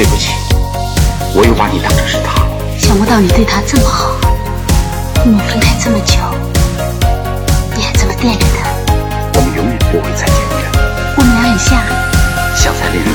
对不起，我又把你当成是他了。想不到你对他这么好，我们分开这么久，你还这么惦着他。我们永远不会再见面。我们俩很像，像在恋人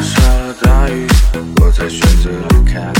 下了大雨，我才选择离开。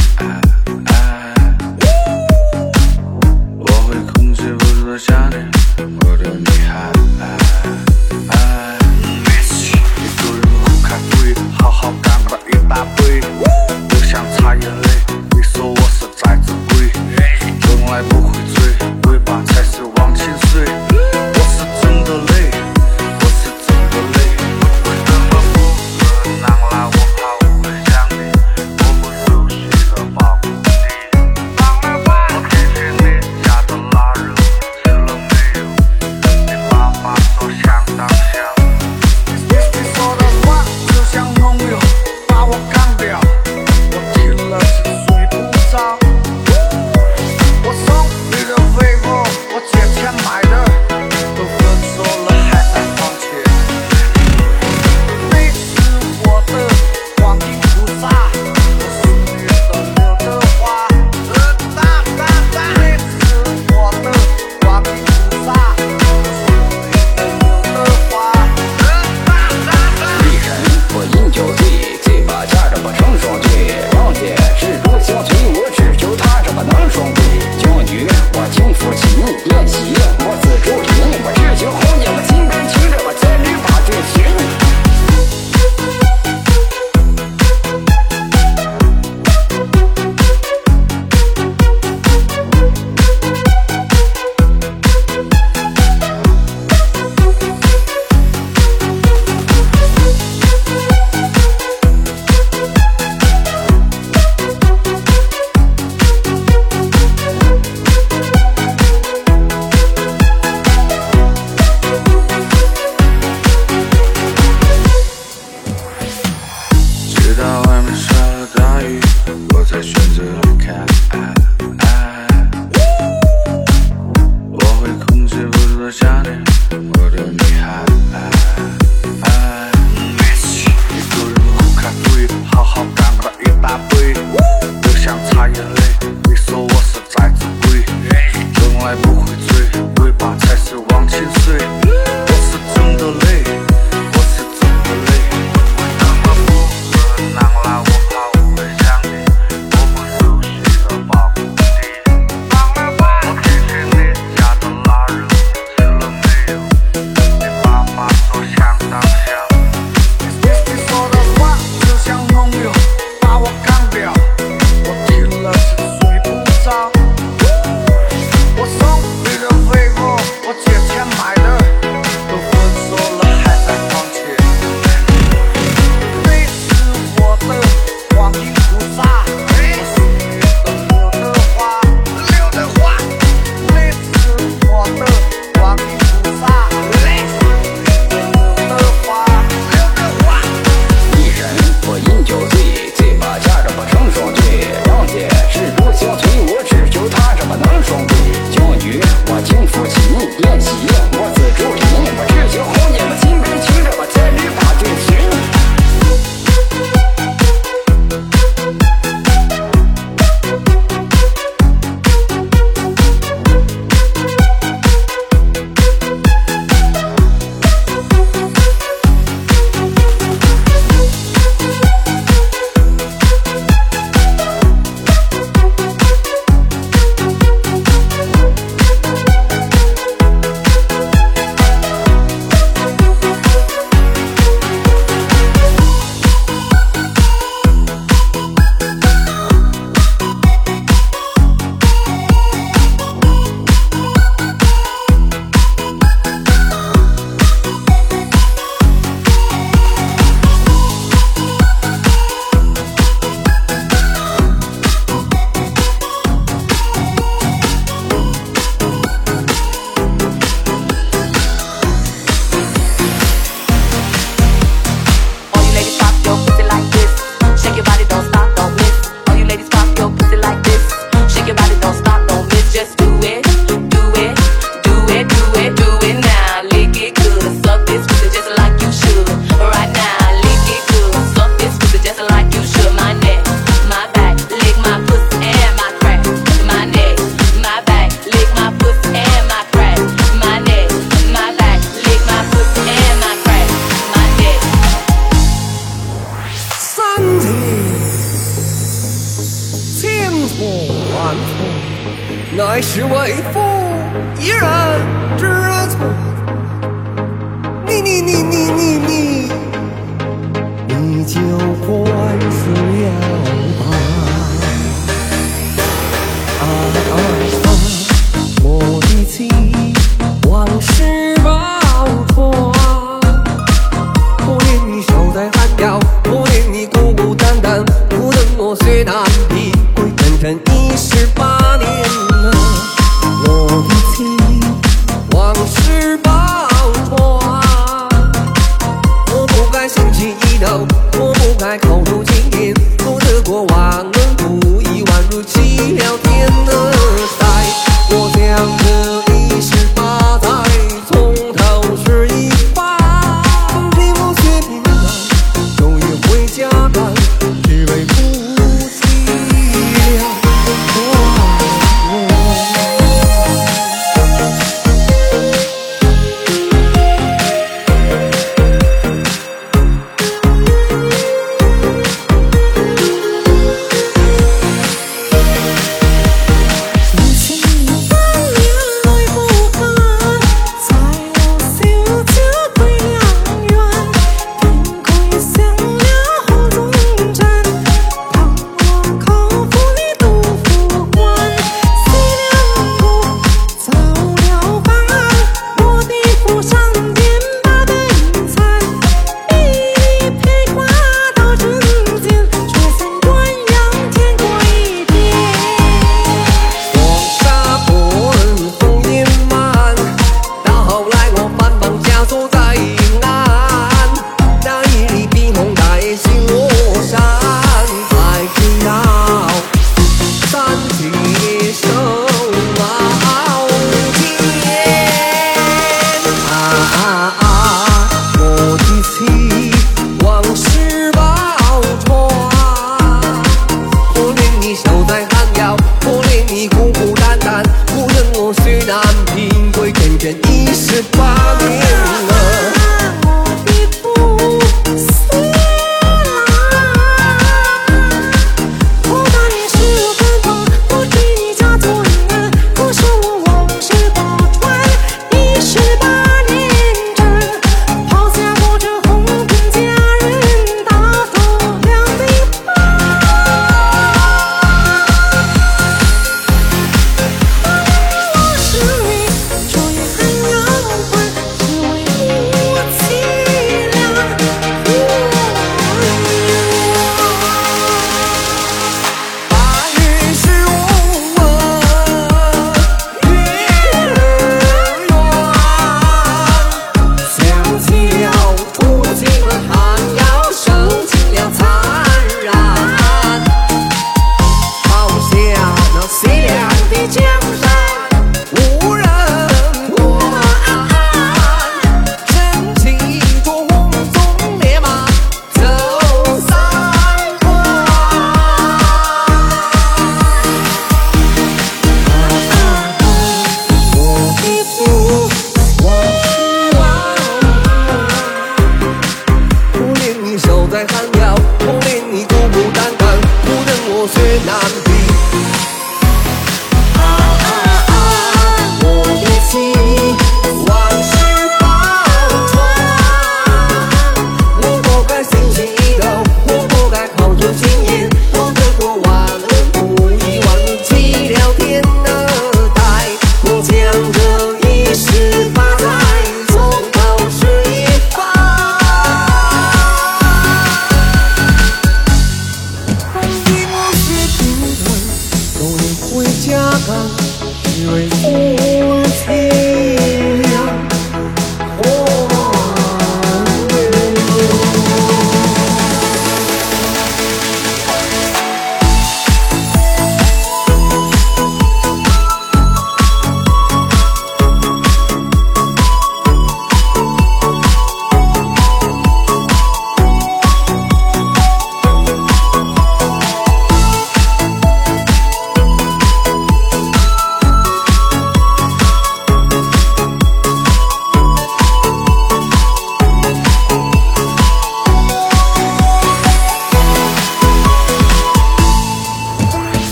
ser pago.